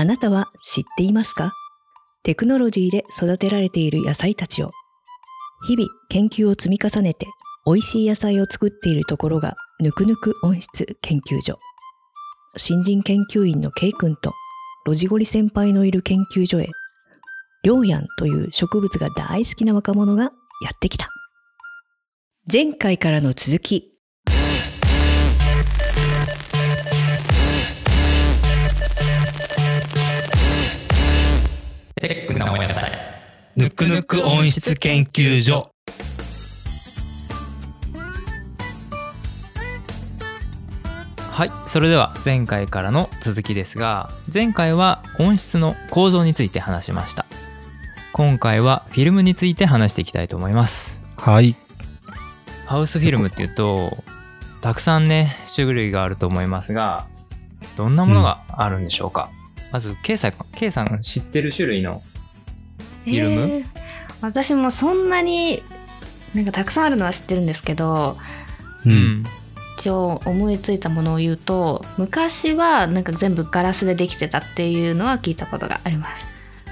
あなたは知っていますか？テクノロジーで育てられている野菜たちを。日々研究を積み重ねて美味しい野菜を作っているところがぬくぬく温室研究所。新人研究員のケイ君とロジゴリ先輩のいる研究所へ、リョウヤンという植物が大好きな若者がやってきた。前回からの続き。テックなお野菜。ぬくぬく温室研究所。はい。それでは前回からの続きですが、前回は温室の構造について話しました。今回はフィルムについて話していきたいと思います。はい。ハウスフィルムっていうと、たくさんね、種類があると思いますが、どんなものがあるんでしょうか、まず、ケイさん、ケイさん知ってる種類のフィルムえー私もそんなになんかたくさんあるのは知ってるんですけどう。。うん。一応思いついたものを言うと昔はなんか全部ガラスでできてたっていうのは聞いたことがあります。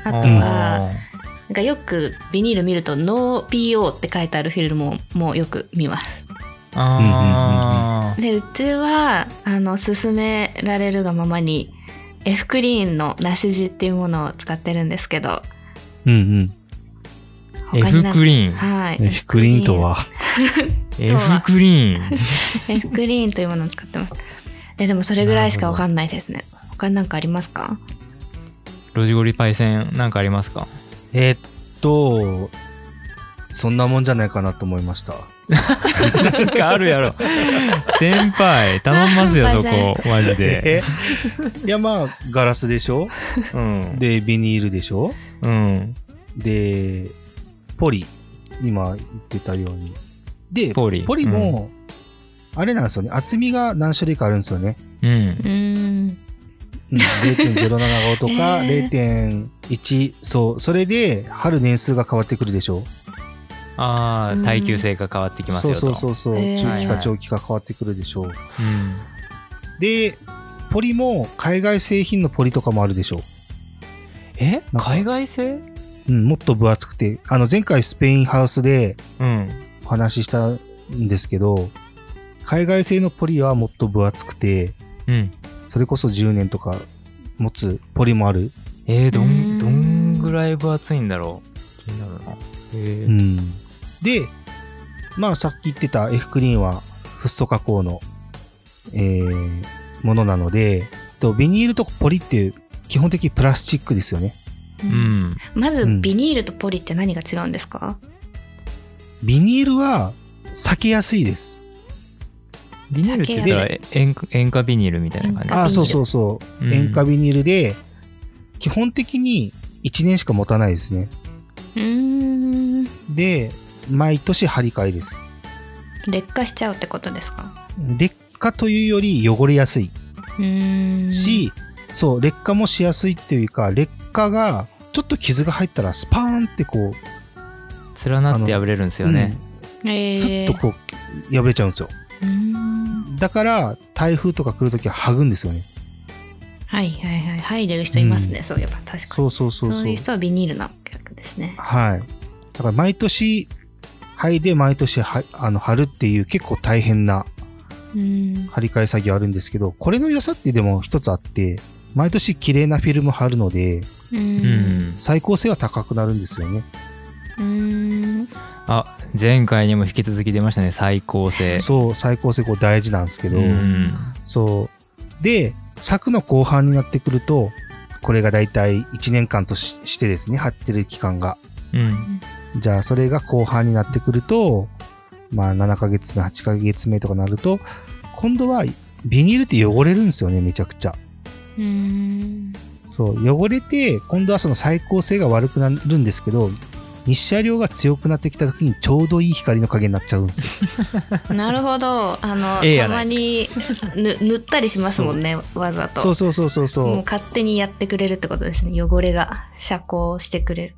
あとはなんかよくビニール見ると「ノー PO」って書いてあるフィルムももうよく見ます。でうちはあの勧められるがままに F クリーンの梨地っていうものを使ってるんですけどうん他に F なんクリーン。はいうん。F クリーンとは。F クリーン。F クリーンというものを使ってますででもそれぐらいしかわかんないですね他に何かありますか？ロジゴリパイセンなんかありますか？えーっと、そんなもんじゃないかなと思いました。なんかあるやろ。先輩、頼みますよ、そこ。マジで。えいや、まあ、ガラスでしょ？うん。で、ビニールでしょ？うん。で、ポリ。今言ってたように。で、ポリも、あれなんですよね。厚みが何種類かあるんですよね。うん。うーんうん、0.075とか え0.1、そう、それで春年数が変わってくるでしょああ、耐久性が変わってきますそうよと。そうそうそう、えー中期か長期か変わってくるでしょう。うん。で、ポリも海外製品のポリとかもあるでしょえ？海外製？う。うん、もっと分厚くて、あの前回スペインハウスでうん。お話ししたんですけど、海外製のポリはもっと分厚くて、うん。それこそ10年とか持つポリもある。えー、ど、うんんどんぐらい分厚いんだろう？気になるな。えーうん。で、まあさっき言ってた F クリーンはフッ素加工の、えー、ものなので、とビニールとポリって基本的にプラスチックですよね。うん。まずうんビニールとポリって何が違うんですか、ビニールは避けやすいです。ビニールって言ったらえ塩化ビニールみたいな感じ？ああ、そうそうそう。うん塩化ビニールで、基本的に1年しか持たないですね。うーんで、毎年張り替えです。劣化しちゃうってことですか？劣化というより汚れやすい。うーんし、そう、劣化もしやすいっていうか、劣化が、ちょっと傷が入ったらスパーンってこう、連なって破れるんですよね。えスッとこう、破れちゃうんですよ。うーんだから、台風とか来るときは剥ぐんですよね。はいはいはい剥いでる人いますね、うんそういえば確かにそうそうそうそう。いう人はビニールなわけですねはい。だから、毎年、剥いで毎年は、あの、貼るっていう結構大変なうーん張り替え作業あるんですけど、これの良さってでも一つあって、毎年綺麗なフィルム貼るので。最高性は高くなるんですよね。うーんあ、前回にも引き続き出ましたね。最高性。そう、最高性こう大事なんですけど、うん。そう。で、作の後半になってくると、これがだいたい1年間とししてですね、貼ってる期間が。うん。じゃあ、それが後半になってくると、まあ、7ヶ月目、8ヶ月目とかなると、今度は、ビニールって汚れるんですよね、めちゃくちゃ。うーんそう、汚れて、今度はその最高性が悪くなるんですけど、日射量が強くなってきた時にちょうどいい光の加減になっちゃうんですよ。なるほど。あの、えたまにぬ塗ったりしますもんねわざと。そうそうそうそうそう。もう勝手にやってくれるってことですね。汚れが遮光してくれる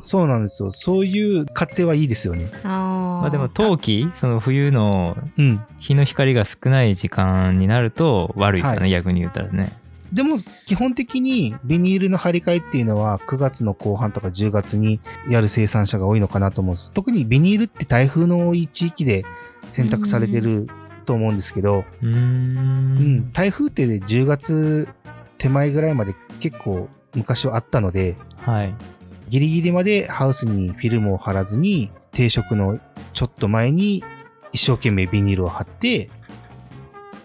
そうなんですよ。そういう勝手はいいですよね。あーまあでも冬季、その冬のうん。日の光が少ない時間になると悪いですよね、逆に言ったらね。でも基本的にビニールの張り替えっていうのは9月の後半とか10月にやる生産者が多いのかなと思うんです。特にビニールって台風の多い地域で選択されてると思うんですけど、うー。うんん、台風って10月手前ぐらいまで結構昔はあったので、はい。ギリギリまでハウスにフィルムを貼らずに、定食のちょっと前に一生懸命ビニールを貼って、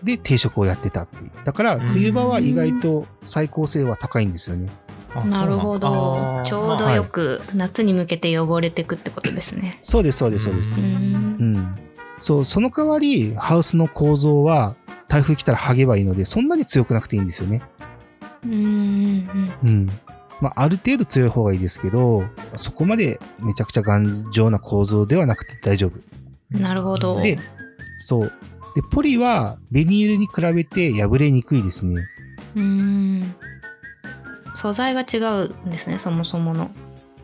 で、定食をやってたっていう。だから、冬場は意外と最高性は高いんですよね。あなるほど。ちょうどまあよく夏に向けて汚れていくってことですね。そうです、そうです、そうですう。うん。うん。そう、その代わり、ハウスの構造は、台風来たら剥げばいいので、そんなに強くなくていいんですよね。うんうんうん。まあ、ある程度強い方がいいですけど、そこまでめちゃくちゃ頑丈な構造ではなくて大丈夫。うん。なるほど。で、そう。で、ポリはビニールに比べて破れにくいですね。うん。素材が違うんですね、そもそもの。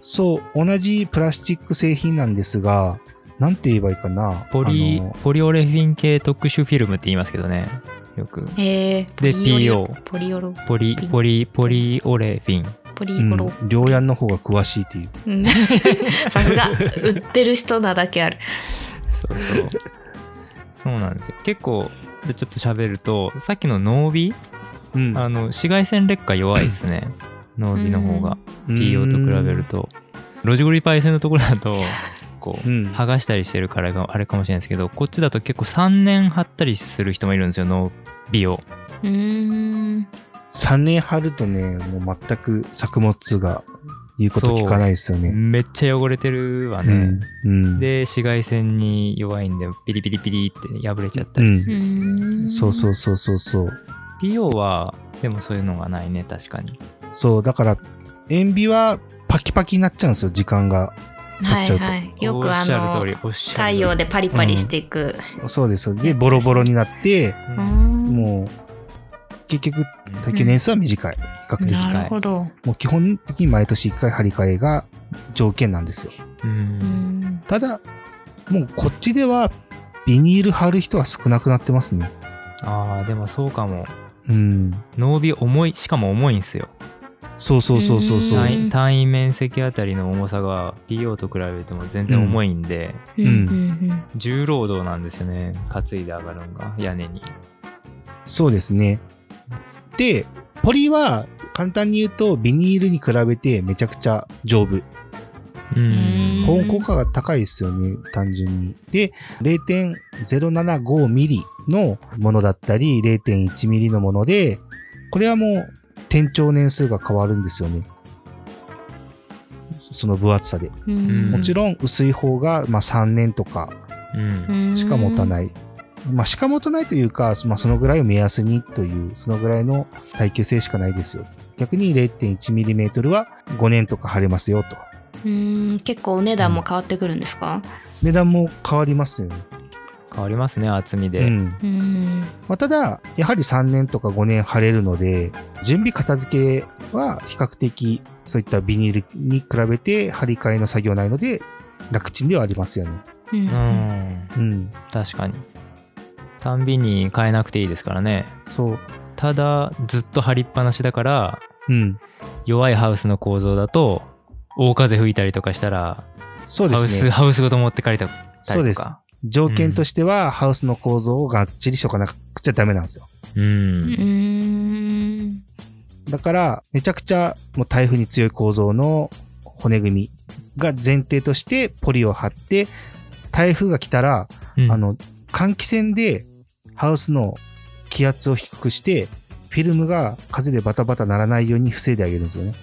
そう、同じプラスチック製品なんですが、なんて言えばいいかな。ポリあの、ポリオレフィン系特殊フィルムって言いますけどね。よく。へえ。でポリオ TO ポリオロ。ポリ、ポリ、ポリオレフィン。ポリうんオロ。、両ヤンの方が詳しいっていう。うん さすが、売ってる人なだけある。そうそう。そうなんですよ。結構、じゃあちょっと喋ると、さっきのノービうん。あの、紫外線劣化弱いですね。ノービの方が。TO と比べると。ロジゴリパイセンのところだと、こう、うん。剥がしたりしてるからがあれかもしれないですけど、こっちだと結構3年貼ったりする人もいるんですよ、ノービを。うーん。3年貼るとね、もう全く作物が言うこと聞かないですよね。めっちゃ汚れてるわね。うん。うん。で、紫外線に弱いんで、ピリピリピリって破れちゃったりする。うーん。そうそうそうそうそう。PO は、でもそういうのがないね、確かに。そう、だから、塩ビはパキパキになっちゃうんですよ、時間が。はいっちゃうとはい。よくあの。太陽でパリパリしていく。そうです。そうですで、ボロボロになって、もう、結局、耐久年数は短い。比較的。なるほど。もう基本的に毎年1回張り替えが条件なんですよ。ただ、もうこっちではビニール貼る人は少なくなってますね。ああ、でもそうかも。うん。ノービ重い、しかも重いんですよ。そうそうそうそうそうう。ん単位単位面積あたりの重さが PO と比べても全然重いんで、うんうん重労働なんですよね。担いで上がるのが、屋根に。そうですね。で、ポリは簡単に言うとビニールに比べてめちゃくちゃ丈夫。ううん保温効果が高いですよね、単純に。で、0.075ミリのものだったり、0.1ミリのもので、これはもう転調年数が変わるんですよね。その分厚さで。うん。もちろん薄い方がまあ3年とかうん。んしか持たい。ない。まあしか持たないというか、まあそのぐらいを目安にという、そのぐらいの耐久性しかないですよ。逆に 0.1mm は5年とか貼れますよと。うん。結構お値段も変わってくるんですか？値段も変わりますよね。変わりますね、厚みで。うん。うん。まあ、ただ、やはり3年とか5年貼れるので、準備片付けは比較的そういったビニールに比べて張り替えの作業ないので、楽ちんではありますよね。ううんん。うん。確かに。たんびに変えなくていいですからね。そう。ただ、ずっと張りっぱなしだから、うん。弱いハウスの構造だと、大風吹いたりとかしたら、ハウス、そうですね。ハウスごと持ってかれたりとか。そうです条件としては、ハウスの構造をがっちりしとかなくちゃダメなんですよ。う。うんん。だから、めちゃくちゃもう台風に強い構造の骨組みが前提としてポリを貼って、台風が来たら、うんあ、の、換気扇でハウスの気圧を低くして、フィルムが風でバタバタならないように防いであげるんですよね。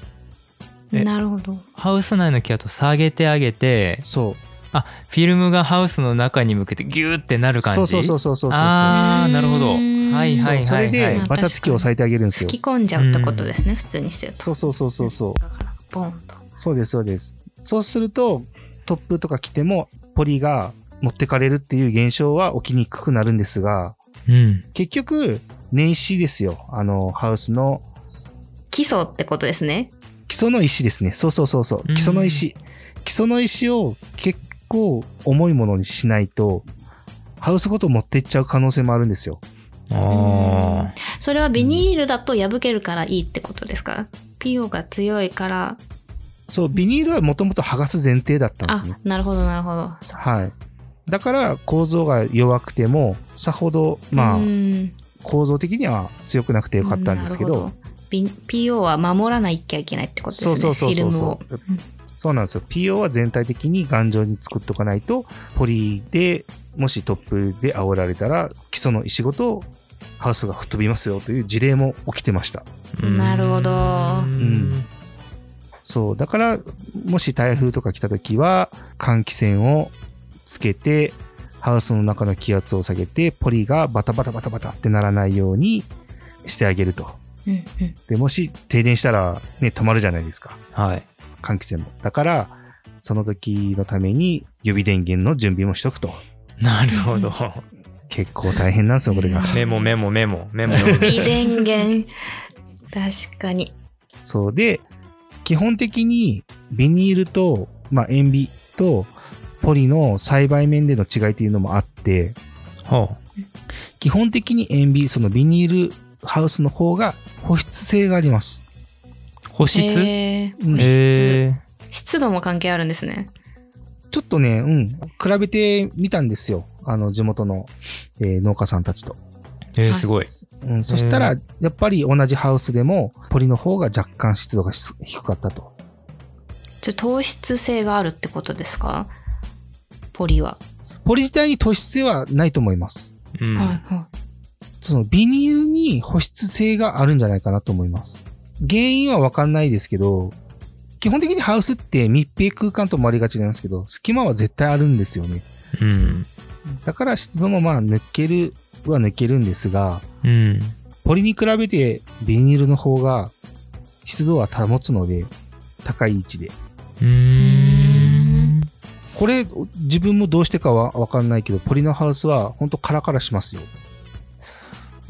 えなるほど。ハウス内の気圧を下げてあげて、そう。あ、フィルムがハウスの中に向けてギューってなる感じ？そうそうそうそうそうそう。あー、なるほど。うんはいはいはい、はい。それでまあバタつきを抑えてあげるんですよ吹。き込んじゃうってことですね、普通にしてると。そうそうそうそうそう。だから、ボンと。そうですそうです。そうすると、トップとか来ても、ポリが持ってかれるっていう現象は起きにくくなるんですが、うん。結局、年始ですよ。あの、ハウスの基礎ってことですね。基礎の石ですね。そうそうそうそう。うん基礎の石。基礎の石を結構重いものにしないと、ハウスごと持っていっちゃう可能性もあるんですよ。あそれはビニールだと破けるからいいってことですか ?PO が強いから。そう、ビニールはもともと剥がす前提だったんですあね。、なるほどなるほど。はい。だから構造が弱くても、さほど、まあ、うん構造的には強くなくてよかったんですけどなるほ、ビ PO は守らないきゃいけないってことですね。そうそうそうそうそう。そうなんですよ。PO は全体的に頑丈に作っとかないと、ポリで、もしトップで煽られたら、基礎の石ごとハウスが吹っ飛びますよという事例も起きてました。あ。なるほどうんそう。だから、もし台風とか来た時は、換気扇をつけて、ハウスの中の気圧を下げて、ポリがバタバタバタバタってならないようにしてあげると。うんうんで、もし停電したらね、止まるじゃないですか。はい。換気扇も。だから、その時のために予備電源の準備もしとくと。なるほど。結構大変なんですよ、これが。メモメモメモメモ。微電源。確かに。そうで、基本的にビニールと、まあ、塩ビとポリの栽培面での違いっていうのもあって、ほ基本的に塩ビ、そのビニールハウスの方が保湿性があります。う。保湿？うんへー保湿、え湿度も関係あるんですね。ちょっとね、うん、比べてみたんですよ。あの、地元の、えー農家さんたちと。ー、えー、すごい。うん、そしたら、やっぱり同じハウスでも、ポリの方が若干湿度がし低かったと。ちょ糖質性があるってことですか？ポリは。ポリ自体に糖質性はないと思います。うん。はいはそのビニールに保湿性があるんじゃないかなと思います。原因はわかんないですけど、基本的にハウスって密閉空間と思われがちなんですけど、隙間は絶対あるんですよね。うん。だから湿度もまあ抜けるは抜けるんですが、うん。ポリに比べてビニールの方が湿度は保つので、高い位置で。うーん。これ、自分もどうしてかはわかんないけど、ポリのハウスは本当カラカラしますよ。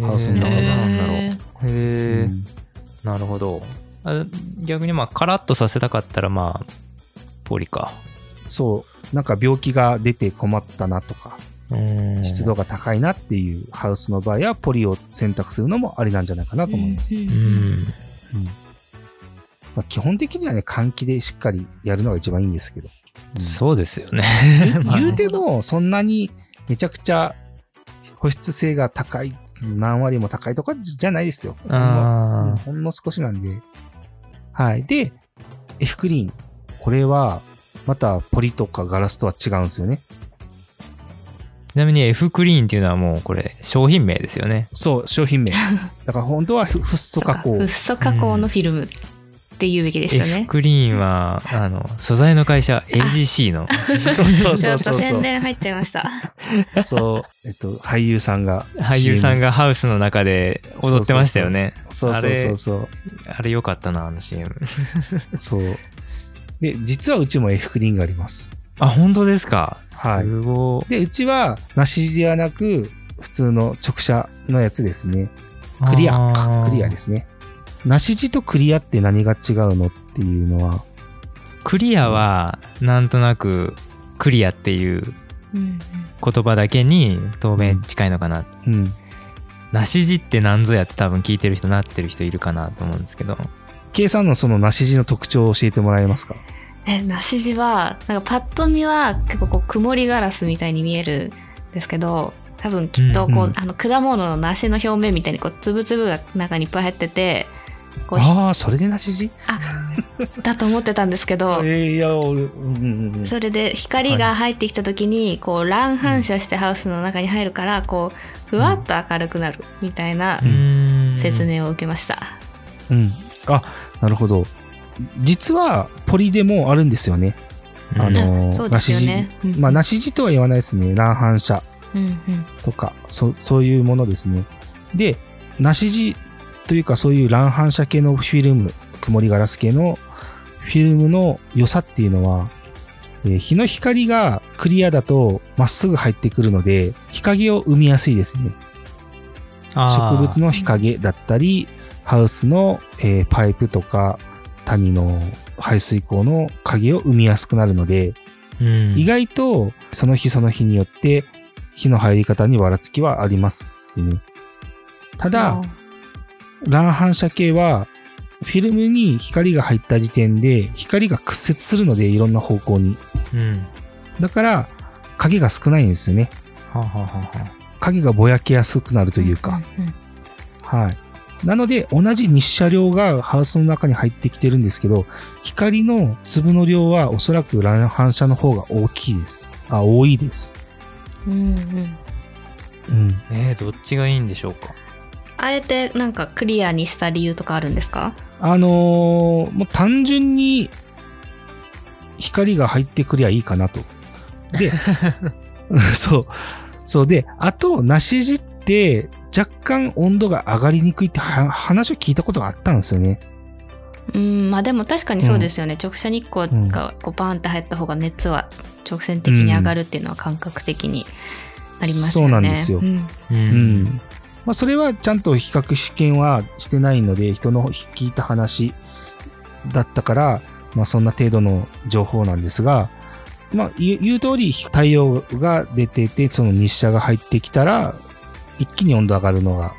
ハウスのい。中がなんだろう。へえ、うんなるほど。あ逆にまあ、カラッとさせたかったらまあ、ポリか。そう。なんか病気が出て困ったなとか、うん湿度が高いなっていうハウスの場合は、ポリを選択するのもありなんじゃないかなと思います。うんううんん。まあ、基本的にはね、換気でしっかりやるのが一番いいんですけど。うんそうですよね。まあ言うても、そんなにめちゃくちゃ保湿性が高い、何割も高いとかじゃないですよ。ほんのうんあほんの少しなんで。はい。で、F クリーン。これは、またポリとかガラスとは違うんですよね。ちなみに F クリーンっていうのはもうこれ商品名ですよね。そう、商品名。だから本当はフッ素加工フッ。素加工のフィルムって言うべきでした F ね。クリーンは、あの、素材の会社 LGC の。そうそうそうそう宣伝入っちゃいました。そう。えっと、俳優さんが。俳優さんがハウスの中で踊ってましたよね。そうそうそうそう。あれ良かったな、あの CM。そう。で、実はうちも F クリーンがあります。あ、本当ですか？はいすごで、うちは、なしではなく、普通の直射のやつですね。クリアか。クリアですすね。なし地とクリアって何が違うのっていうのは、クリアは、なんとなく、クリアっていううん言葉だけに透明近いのかな。うん。なし地って何ぞやって多分聞いてる人なってる人いるかなと思うんですけど。計算のそのなし地の特徴を教えてもらえますか？え、梨地は、なんかパッと見は結構こう曇りガラスみたいに見えるんですけど、多分きっとこう、うんうんあの果物の梨の表面みたいにこう粒々が中にいっぱい入ってて、ああ、それでなし地だと思ってたんですけど、えー、いや、俺、うんうんうん。それで光が入ってきた時にこう乱反射してハウスの中に入るからこうふわっと明るくなるみたいなうん説明を受けました。うん。あ、なるほど。実は、ポリでもあるんですよね。うんあのそうですよね。うんまあ、なし地とは言わないですね。乱反射うんうんとか、そそういうものですね。で、なし地というかそういう乱反射系のフィルム、曇りガラス系のフィルムの良さっていうのは、えー日の光がクリアだとまっすぐ入ってくるので、日陰を生みやすいですね。植物の日陰だったり、ハウスの、えーパイプとか谷の排水溝の影を生みやすくなるので、うん意外とその日その日によって火の入り方にばらつきはありますね。ただ、乱反射系は、フィルムに光が入った時点で、光が屈折するので、いろんな方向に。うん。だから、影が少ないんですよね。はあ、はあはあはあ、影がぼやけやすくなるというか。うんうんはい。なので、同じ日射量がハウスの中に入ってきてるんですけど、光の粒の量はおそらく乱反射の方が大きいです。あ、多いです。うんうんうん。えー、どっちがいいんでしょうか？あえてなんかクリアにした理由とかあるんですか？あのーもう単純に光が入ってくりゃいいかなと。で、そう。そうで、あと、梨地って若干温度が上がりにくいっては話を聞いたことがあったんですよね。うんまあでも確かにそうですよね、直射日光がこうバーンって入った方が熱は直線的に上がるっていうのは感覚的にありますよね。そうなんですようんう。うんん。まあ、それはちゃんと比較試験はしてないので、人の聞いた話だったから、まあ、そんな程度の情報なんですが、まあ、言う言う通り、太陽が出てて、その日射が入ってきたら、一気に温度上がるのが、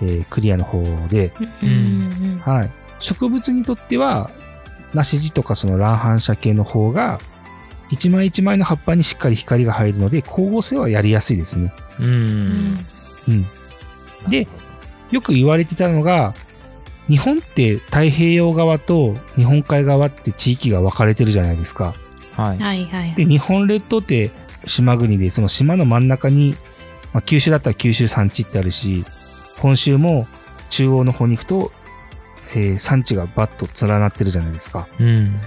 えークリアの方で、はい。植物にとっては、梨地とかその乱反射系の方が、一枚一枚の葉っぱにしっかり光が入るので、光合成はやりやすいですね。う。うんんうん。で、よく言われてたのが、日本って太平洋側と日本海側って地域が分かれてるじゃないですか。はい。はいはいで、日本列島って島国で、その島の真ん中に、まあ、九州だったら九州山地ってあるし、本州も中央の方に行くと、えー山地がバッと連なってるじゃないですか。うん。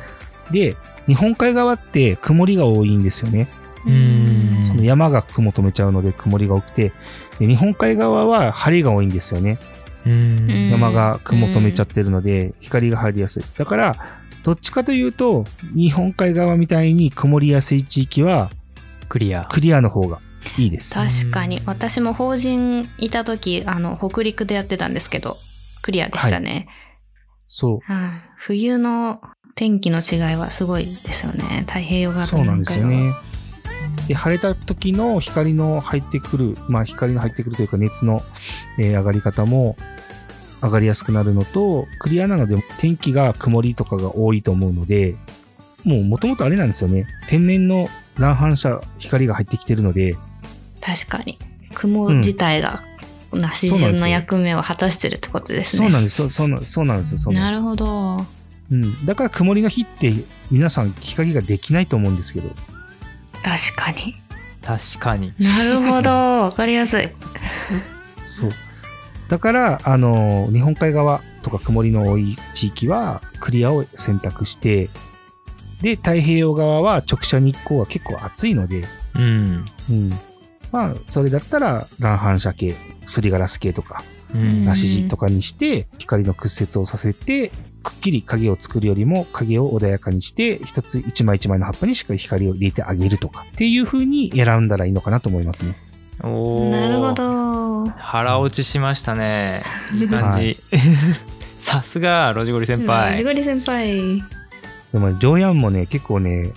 で、日本海側って曇りが多いんですよね。うんその山が雲止めちゃうので曇りが多くて、で日本海側は晴れが多いんですよね。うん。山が雲止めちゃってるので、光が入りやすい。だから、どっちかというと、日本海側みたいに曇りやすい地域は、クリア。クリアの方がいいです。確かに私も法人いた時あの北陸でやってたんですけどクリアでしたね、そう。はい冬の天気の違いはすごいですよね太平洋側とそうなんですよね。で、晴れた時の光の入ってくる、まあ光の入ってくるというか熱の、えー上がり方も上がりやすくなるのと、クリアなので天気が曇りとかが多いと思うので、もう元々あれなんですよね。天然の乱反射光が入ってきてるので、確かに雲自体が梨順の役目を果たしてるってことですねそうなんです。そうそうなそうなんですよ。そうなんですなるほどうん。だから曇りの日って皆さん日陰ができないと思うんですけど。確かに確かに。なるほど わかりやすいそう。だから、あの、日本海側とか曇りの多い地域はクリアを選択して、で、太平洋側は直射日光が結構暑いので、うん。うん。まあ、それだったら乱反射系、すりガラス系とか、うん。梨地とかにして、光の屈折をさせて、くっきり影を作るよりも影を穏やかにして、一つ一枚一枚の葉っぱにしっかり光を入れてあげるとか、っていう風に選んだらいいのかなと思いますね。おーなるほ。ど腹落ちしましたね。いい感じ。さすが、ロジゴリ先輩。ジゴリ先輩でも、りょうやんもね、結構ね、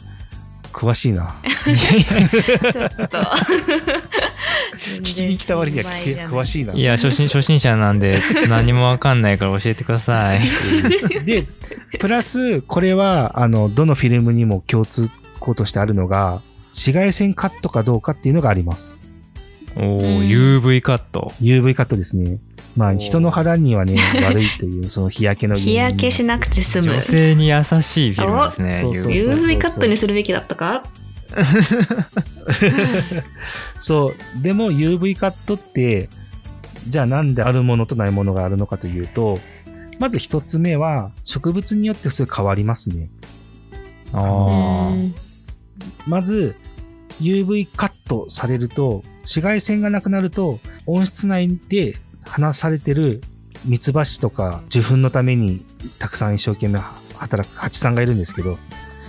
詳しいな。ちょっと 聞きに来た割には詳しいな。いや、初心、初心者なんで、ちょっと何もわかんないから教えてください。で、プラス、これは、あの、どのフィルムにも共通項としてあるのが、紫外線カットかどうかっていうのがあります。おうんー、UV カット。UV カットですね。まあ、人の肌にはね、悪いという、その日焼けの日焼けしなくて済む。女性に優しいフィルムですね。おそうそう UV そう。UV カットにするべきだったか？そう。でも UV カットって、じゃあなんであるものとないものがあるのかというと、まず一つ目は、植物によってそれ変わりますね。あまず、UV カットされると、紫外線がなくなると、温室内で放されてるミツバチとか受粉のためにたくさん一生懸命働く蜂さんがいるんですけど、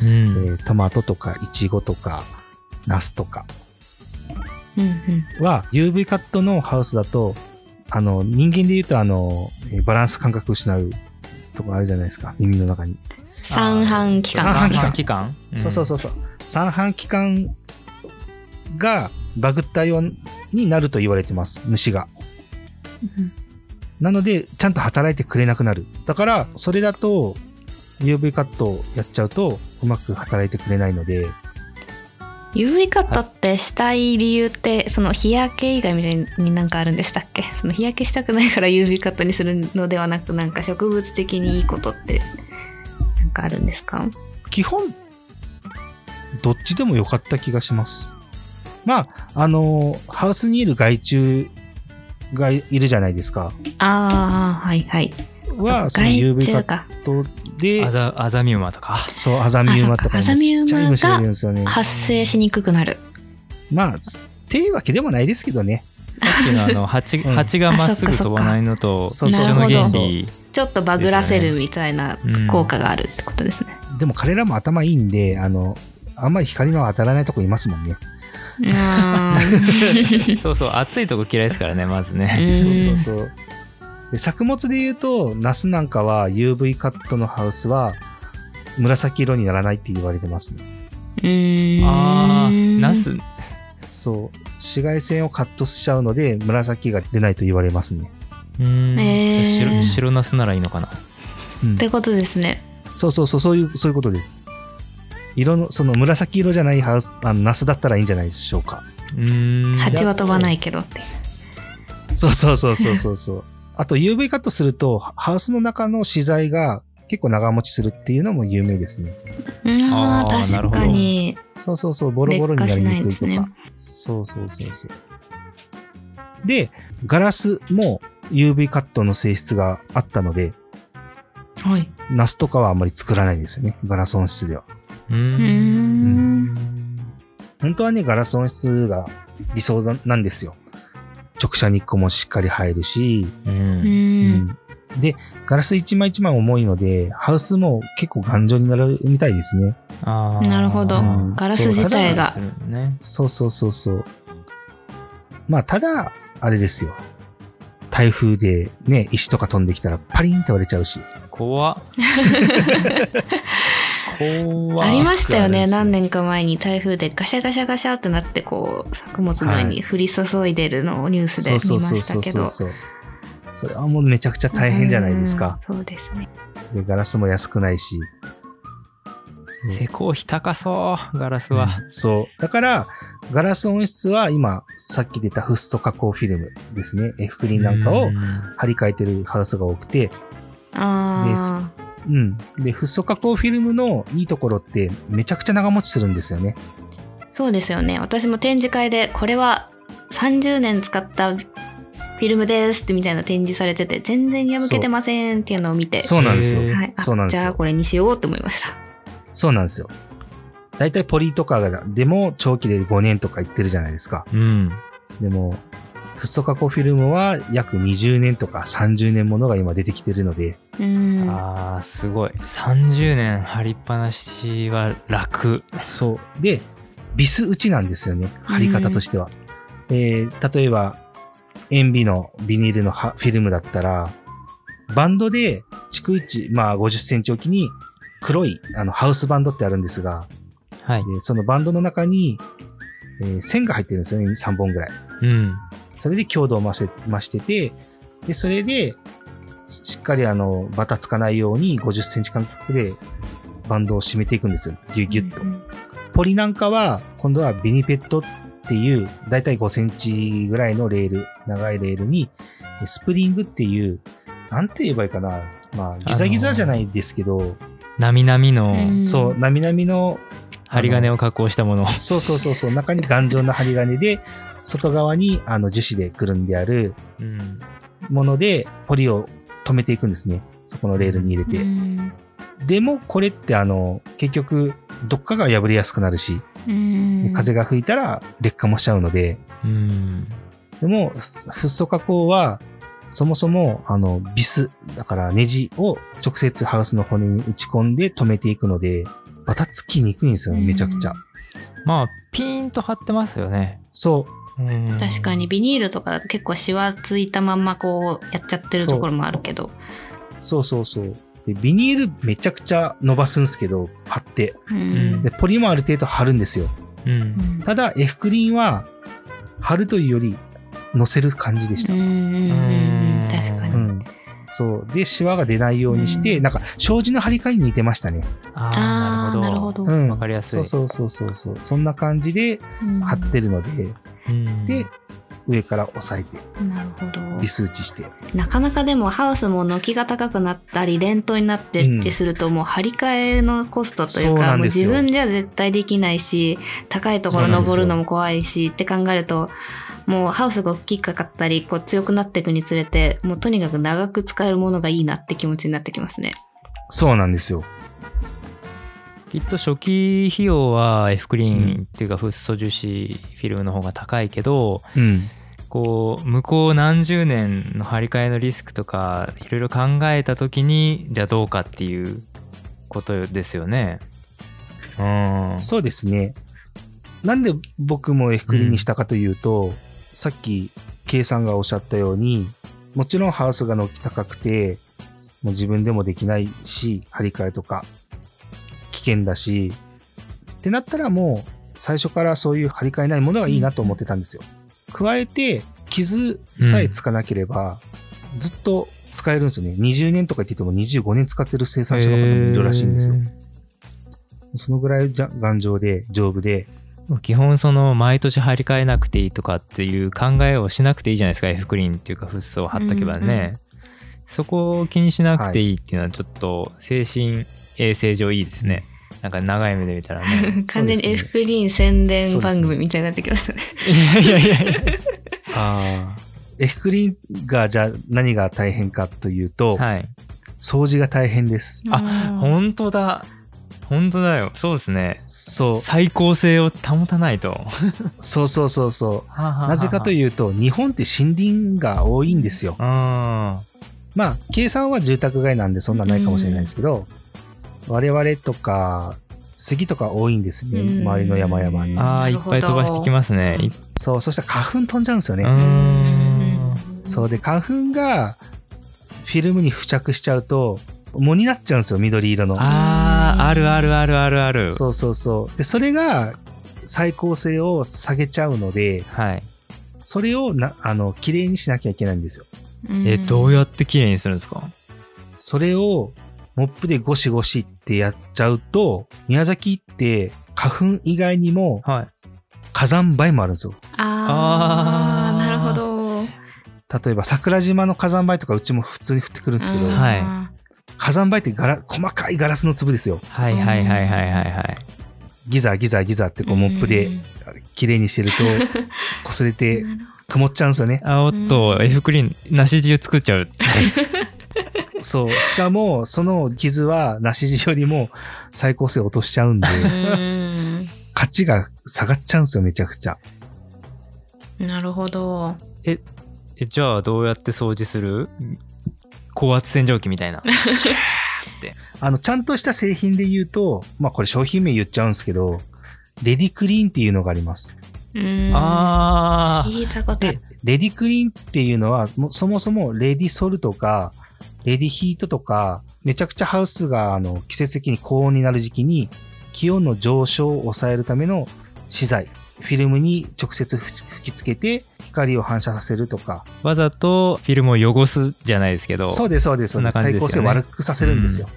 うん。えートマトとかイチゴとかナスとかは UV カットのハウスだと、あの、人間で言うとあの、えーバランス感覚失うとこあるじゃないですか、耳の中に。三半期間三半三半期間そうそうそうそう。三半規管がバグったようになると言われてます、虫が。なので、ちゃんと働いてくれなくなる。だから、それだと、UV カットをやっちゃうと、うまく働いてくれないので、UV カットってしたい理由ってその日焼け以外みたいになんかあるんでしたっけ？その日焼けしたくないから UV カットにするのではなくなんか植物的にいいことってなんかあるんですか？基本、どっちでも良かった気がします。まあ、あの、ハウスにいる害虫がいるじゃないですか。ああはいはいは、その害 UV カットでア、ザアザミウマとか。そう、アザミウマとかアザミウマが。発生しにくくなるまあ、つっていうわけでもないですけどね。さっきのあの 蜂うん蜂がまっすぐ飛ばないのとそう一緒のそうそう原理。ちょっとバグらせるみたいなうん効果があるってことですね、でも彼らも頭いいんで、あの、あんまり光の当たらないとこいますもんね。そうそう、暑いとこ嫌いですからね、まずね。うんそうそうそう。で作物で言うと、ナスなんかは UV カットのハウスは紫色にならないって言われてますね。うーんあー、ナス、そう。紫外線をカットしちゃうので、紫が出ないと言われますね。うーん、えー白白ナスならいいのかな。うんってことですねそうそうそう、そういう、そういうことです。色の、その紫色じゃないハウス、あの、ナスだったらいいんじゃないでしょうか。うーん。蜂は飛ばないけどってそうそうそうそうそうそう。あと UV カットすると、ハウスの中の資材が結構長持ちするっていうのも有名ですね。ああ確かにそうそうそう、ボロボロになりにくいと劣化しないか。ですそうそうそうそう。で、ガラスも UV カットの性質があったので、はいナスとかはあんまり作らないんですよね。ガラス温室では。本当はね、ガラス温室が理想なん。ですよ。直射日光もしっかり入るし、で、ガラス一枚一枚重いので、ハウスも結構頑丈になるみたいですね。あーなるほどガラス自体が。そうそうそうそう。まあ、ただ、あれですよ。台風でね、石とか飛ん。できたらパリンって割れちゃうし。怖っ。ありましたよね何年か前に台風でガシャガシャガシャってなってこう作物の上に降り注いでるのをニュースで見ましたけどそう。それはもうめちゃくちゃ大変じゃないですか。うんそうですねで、ガラスも安くないし。施工費高そう、ガラスは。そう。だから、ガラス温室は今、さっき出たフッ素加工フィルムですね。F クリーンなんかをうん張り替えてるハウスが多くて、あうん。で、フッ素加工フィルムのいいところってめちゃくちゃ長持ちするんですよね。あそうですよね私も展示会でこれは30年使ったフィルムですってみたいな展示されてて全然破けてませんっていうのを見てそうなんですよはい、あそうなんですよじゃあこれにしようって思いましたそうなんですよ。大体ポリとかが、でも長期で5年とか言ってるじゃないですか。うん。でも、フッ素加工フィルムは約20年とか30年ものが今出てきてるので、うんああ、すごい。30年貼りっぱなしは楽。そう。で、ビス打ちなんですよね。貼り方としては。えー例えば、塩ビのビニールのはフィルムだったら、バンドで、逐一、まあ50センチ置きに、黒い、あの、ハウスバンドってあるんですが、はい。でそのバンドの中に、えー線が入ってるんですよね。3本ぐらい。うん。それで強度を増せ増してて、で、それで、ししっかりあの、バタつかないように50センチ間隔でバンドを締めていくんですよ。ギュッギュッと。ポリなんかは、今度はベニペットっていう、だいたい5センチぐらいのレール、長いレールに、スプリングっていう、なんて言えばいいかな。まあ、ギザギザじゃないですけど、なみなみうのんそう、なみなみの、針金を加工したもの。そうそうそうそう、中に頑丈な針金で、外側にあの樹脂でくるんであるうん。もので、ポリを止めていくんですね。そこのレールに入れて。うんでも、これってあの、結局、どっかが破れやすくなるし、風が吹いたら劣化もしちゃうので、うん。でも、フッ素加工は、そもそも、あの、ビス、だからネジを直接ハウスの骨に打ち込んで止めていくので、バタつきにくいんですよね、めちゃくちゃ。まあ、ピーンと張ってますよね。そう。うん確かにビニールとかだと結構シワついたまんまこうやっちゃってるところもあるけどそうそうそう。で、ビニールめちゃくちゃ伸ばすんすけど、貼って。うんで、ポリもある程度貼るんですよ。う。うんんただ、F クリーンは、貼るというより、乗せる感じでした。確かにうん。そう。で、シワが出ないようにして、うんなんか、障子の張り替えに似てましたね。ああ、なるほど。どうん。わかりやすい。そうそうそうそうそう。そんな感じで貼ってるので、うんで、上から押さえて、なるほど微数値して。なかなかでもハウスも軒が高くなったりレントになってりするともう張り替えのコストというそうか、もうなんですよ自分じゃ絶対できないし高いところ登るのも怖いしって考えるともうハウスが大きかったりこう強くなっていくにつれてもうとにかく長く使えるものがいいなって気持ちになってきますね。そうなんですよ。きっと初期費用は F クリーンっていうかフッ素樹脂フィルムの方が高いけど、うん。こう向こう何十年の張り替えのリスクとかいろいろ考えた時にじゃあどうかっていうことですよね。うん。そうですね。なんで僕も F クリにしたかというと、さっき K さんがおっしゃったように、もちろんハウスが軒高くて、もう自分でもできないし、張り替えとか危険だし、ってなったらもう最初からそういう張り替えないものがいいなと思ってたんですよ。加えて、傷さえつかなければ、ずっと使えるんですよね。20年とか言ってても25年使ってる生産者の方もいるらしいんですよ。そのぐらいじゃ頑丈で丈夫で、基本その毎年張り替えなくていいとかっていう考えをしなくていいじゃないですか F クリーンっていうかフッ素を貼っとけばね、そこを気にしなくていいっていうのはちょっと精神衛生上いいですねなんか長い目で見たらね 完全に F クリーン宣伝番組みたいになってきましたね。いやいやいやいや。ああ。F クリーンがじゃあ何が大変かというと、はい。掃除が大変です。あうん。本当だ。本当だよ。そうですね。そう、最高性を保たないと。そうそうそうそう。ななぜかとういうと、日本って森林が多いんですよ。あまあ、計算は住宅街なんでそんなないかもしれないですけど、我々とか、杉とか多いんですね、うん周りの山々に。あーいっぱい飛ばしてきますねいそう、そしたら花粉飛んじゃうんですよね。うーんそうで、花粉がフィルムに付着しちゃうと、藻になっちゃうんですよ、緑色の。あーあるあるあるあるあるそうそうそう。で、それが最高性を下げちゃうので、はいそれをな、あの、綺麗にしなきゃいけないんですよ。えどうやって綺麗にするんですか？それをモップでゴシゴシってやっちゃうと、宮崎って花粉以外にもはい火山灰もあるんですよ。あーあーなるほど。例えば桜島の火山灰とかうちも普通に降ってくるんですけど、うんは火山灰ってガラ細かいガラスの粒ですよ。はいはいはいはいはいはいギザギザギザってこうモップで綺麗にしてると、擦れて曇っちゃうんですよね。あおっと F クリーン梨汁作っちゃう そう。しかも、その傷は梨地よりも最高性を落としちゃうんで、どうん価値が下がっちゃうんですよ、めちゃくちゃ。なるほど。えじゃあどうやって掃除する？高圧洗浄機みたいな あの、ちゃんとした製品で言うと、まあこれ商品名言っちゃうんですけど、レディクリーンっていうのがあります。うんあー聞いたことあるで、レディクリーンっていうのは、もそもそもレディソルとか、レディヒートとか、めちゃくちゃハウスがあの季節的に高温になる時期に、気温の上昇を抑えるための資材、フィルムに直接吹きつけて光を反射させるとか、わざとフィルムを汚すじゃないですけどそうです、そうです、ん。最高性を感じですよね悪くさせるんですよ。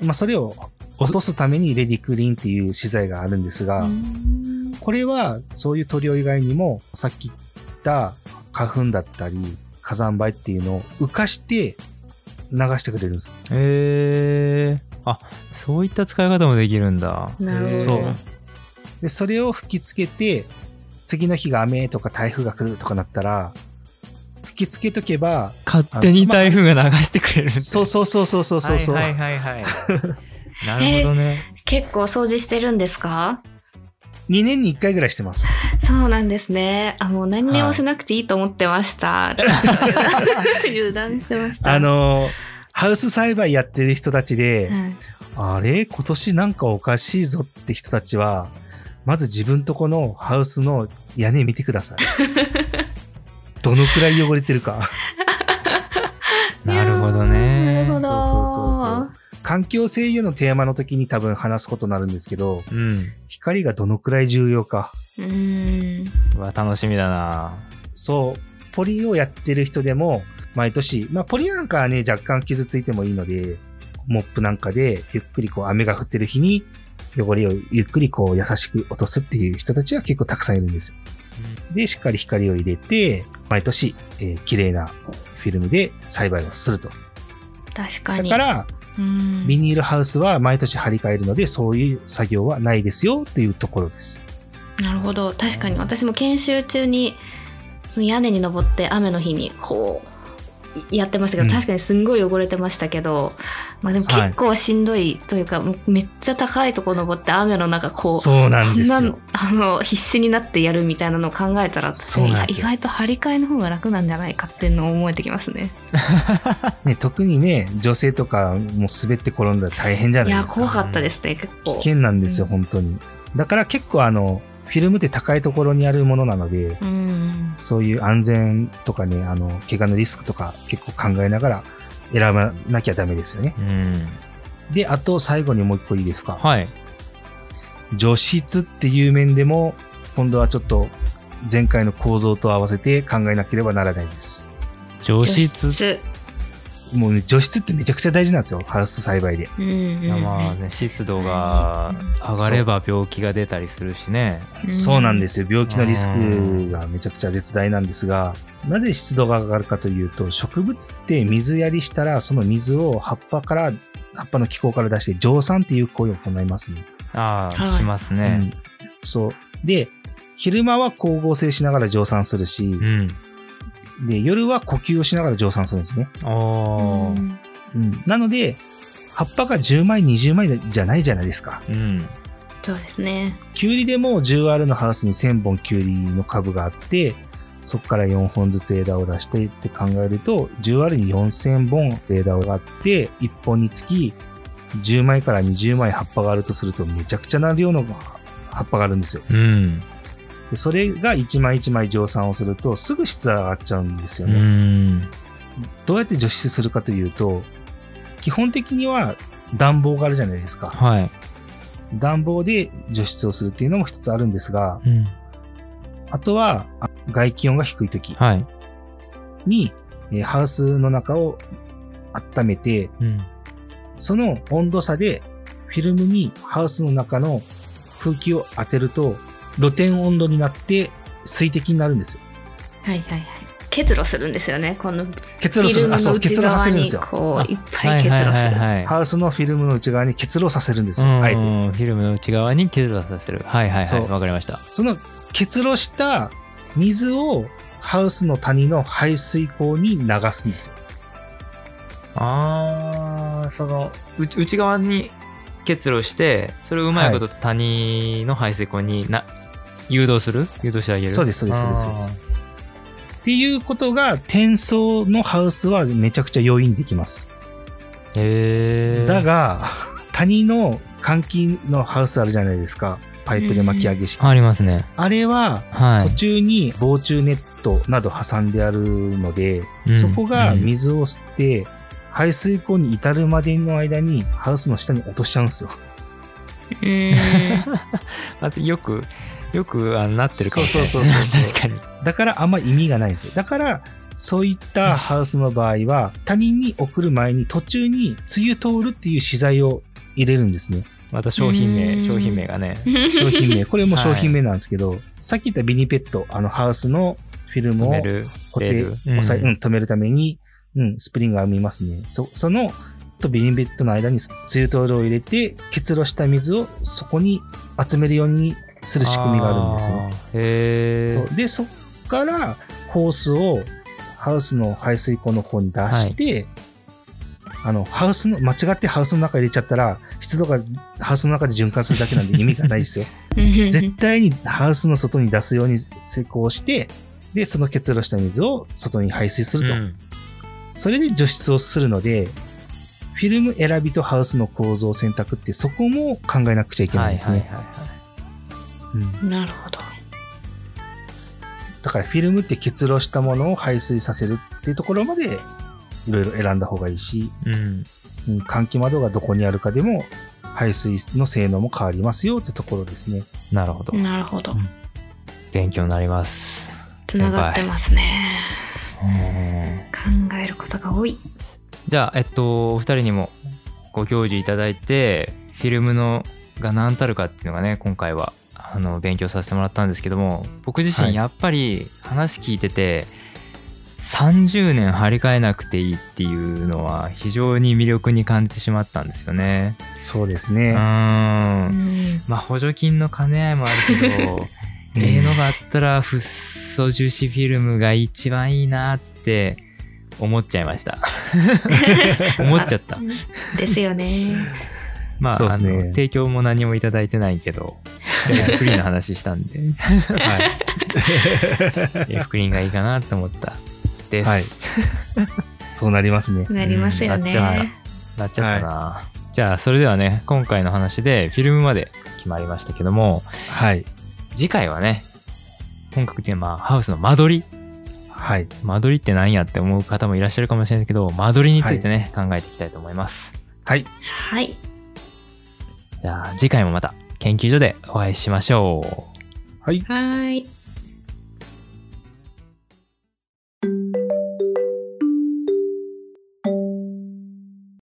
まあそれを落とすためにレディクリーンっていう資材があるんですが、うんこれはそういう塗料以外にもさっき言った花粉だったり火山灰っていうのを浮かして流してくれるんです。へえあそういった使い方もできるんだ。なるほど。そう。で、それを吹きつけて、次の日が雨とか台風が来るとかなったら、吹きつけとけば、勝手に台風が流してくれるそうそうそうそうそうそう、はいはいはいはい。なるほどね。結構掃除してるんですか？2年に1回ぐらいしてます。そうなんですね。あ、もう何にもしなくていいと思ってました。ちょっと油断してました。あのー、ハウス栽培やってる人たちで、はいあれ？今年なんかおかしいぞって人たちは、まず自分とこのハウスの屋根見てください。どのくらい汚れてるか。なるほどねなるほど。そうそうそうそう環境制御のテーマの時に多分話すことになるんですけど、うん光がどのくらい重要か。うーん。うわ楽しみだなそう。ポリをやってる人でも、毎年、まあ、ポリなんかはね、若干傷ついてもいいので、モップなんかで、ゆっくりこう、雨が降ってる日に、汚れをゆっくりこう、優しく落とすっていう人たちは結構たくさんいるんですよ。で、しっかり光を入れて、毎年、えー綺麗なフィルムで栽培をすると。確かに。だから、うんビニールハウスは毎年張り替えるので、そういう作業はないですよっていうところです。なるほど。確かに。私も研修中にその屋根に登って雨の日にこういやってましたけど、うん確かにすんごい汚れてましたけどまあでも結構しんどいというか、もうめっちゃ高いとこ登って雨の中こうそうなんですよこんな。あの必死になってやるみたいなのを考えたら意外と張り替えの方が楽なんじゃないかっていうのを思えてきますね。ね、特にね、女性とかもう滑って転んだら大変じゃいやないですか。怖かったですね結構。危険なんですよ、うん本当に。だから結構あの、フィルムって高いところにあるものなので、うんそういう安全とかね、あの、怪我のリスクとか結構考えながら選ばなきゃダメですよね。うん。で、あと最後にもう一個いいですか。はい。除湿っていう面でも、今度はちょっと前回の構造と合わせて考えなければならないです。除湿。除もうね、除湿ってめちゃくちゃ大事なんですよ、ハウス栽培で。うんうんまあね、湿度が上がれば病気が出たりするしね。うんそうなんですよ。病気のリスクがめちゃくちゃ絶大なんですが、なぜ湿度が上がるかというと、植物って水やりしたら、その水を葉っぱから、葉っぱの気候から出して蒸散っていう行為を行いますね。ああ、はいしますね。うんそう。で、昼間は光合成しながら蒸散するし、うん。で、夜は呼吸をしながら蒸散するんですね。おー。うんうん。なので、葉っぱが10枚、20枚じゃないじゃないですか。うん。そうですね。キュウリでも 10R のハウスに1000本キュウリの株があって、そこから4本ずつ枝を出してって考えると、10R に4000本枝があって、1本につき10枚から20枚葉っぱがあるとすると、めちゃくちゃな量の葉っぱがあるんですよ。うん。でそれが1枚1枚蒸散をすると、すぐ質が上がっちゃうんですようね。ん。どうやって除湿するかというと、基本的には暖房があるじゃないですか。はい。暖房で除湿をするっていうのも一つあるんですが、うん。あとはあ外気温が低い時はい。に、えーハウスの中を温めて、うん。その温度差でフィルムにハウスの中の空気を当てると、露天温度になって水滴になるんですよ。はいはいはい。結露するんですよね。このフ結露する。あ、ィルムのそう、結露さ内側にせるんですよ。こういっぱい結露する。はいハウスのフィルムの内側に結露させるんですよ。うんあえて。フィルムの内側に結露させる。はいはいはい。わかりました。その結露した水をハウスの谷の排水口に流すんですよ。ああ、その、内内側に結露して、それをうまいこと谷の排水口にな、誘導する？誘導してあげる？そうですそうですそうですそうですっていうことが、転送のハウスはめちゃくちゃ容易にできます。へえ。だが、谷の換気のハウスあるじゃないですか。パイプで巻き上げ式。ありますね。あれは、はい。途中に防虫ネットなど挟んであるので、うんそこが水を吸って、排水口に至るまでの間にハウスの下に落としちゃうんですよ。うーん。あとよく、よくあのなってるかもしれない。そうそうそうそう 確かに。だからあんま意味がないんですよ。だから、そういったハウスの場合は、他人に送る前に途中に梅雨通るっていう資材を入れるんですね。また商品う名、ん商品名がね。商品名。これも商品名なんですけど、さっき言ったビニペット、あのハウスのフィルムを。固定、うんうん、止めるために、うん、スプリングが編みますね。そ、その、とビニベットの間に、つゆトールを入れて、結露した水をそこに集めるようにする仕組みがあるんですよ。へで、そっから、ホースをハウスの排水口の方に出して、あの、ハウスの、間違ってハウスの中入れちゃったら、湿度がハウスの中で循環するだけなんで意味がないですよ。絶対にハウスの外に出すように施工して、で、その結露した水を外に排水すると。うんそれで除湿をするので、フィルム選びとハウスの構造選択ってそこも考えなくちゃいけないんですね。はいはいはいはいうんなるほど。だからフィルムって結露したものを排水させるっていうところまでいろいろ選んだ方がいいし、うん。うん換気窓がどこにあるかでも排水の性能も変わりますよってところですね。なるほど。なるほど。勉強になります。つながってますね。うん考えることが多い。じゃあ、えっと、お二人にもご教示いただいて、フィルムのが何たるかっていうのがね、今回はあの勉強させてもらったんですけども、僕自はい身やっぱり話聞いてて、30年張り替えなくていいっていうのは非常に魅力に感じてしまったんですよね。そうですうね。ん。まあ補助金の兼ね合いもあるけど、ええのがあったらフッ素樹脂フィルムが一番いいなって思っちゃいました。思っちゃった。ですよね。まあ、ねあの提供も何もいただいてないけど、じゃあフリーの話したんで、はい。えフリーがいいかなって思った。です。はいそうなりますね。なりますようんなっちゃったね。なっちゃったな。じゃあ、それではね、今回の話でフィルムまで決まりましたけども、はい。次回はね、本格的な、まあ、ハウスの間取りはい。間取りって何やって思う方もいらっしゃるかもしれないけど、間取りについてね、考えていきたいと思います。はい。はい。じゃあ次回もまた研究所でお会いしましょう。はい。はーい。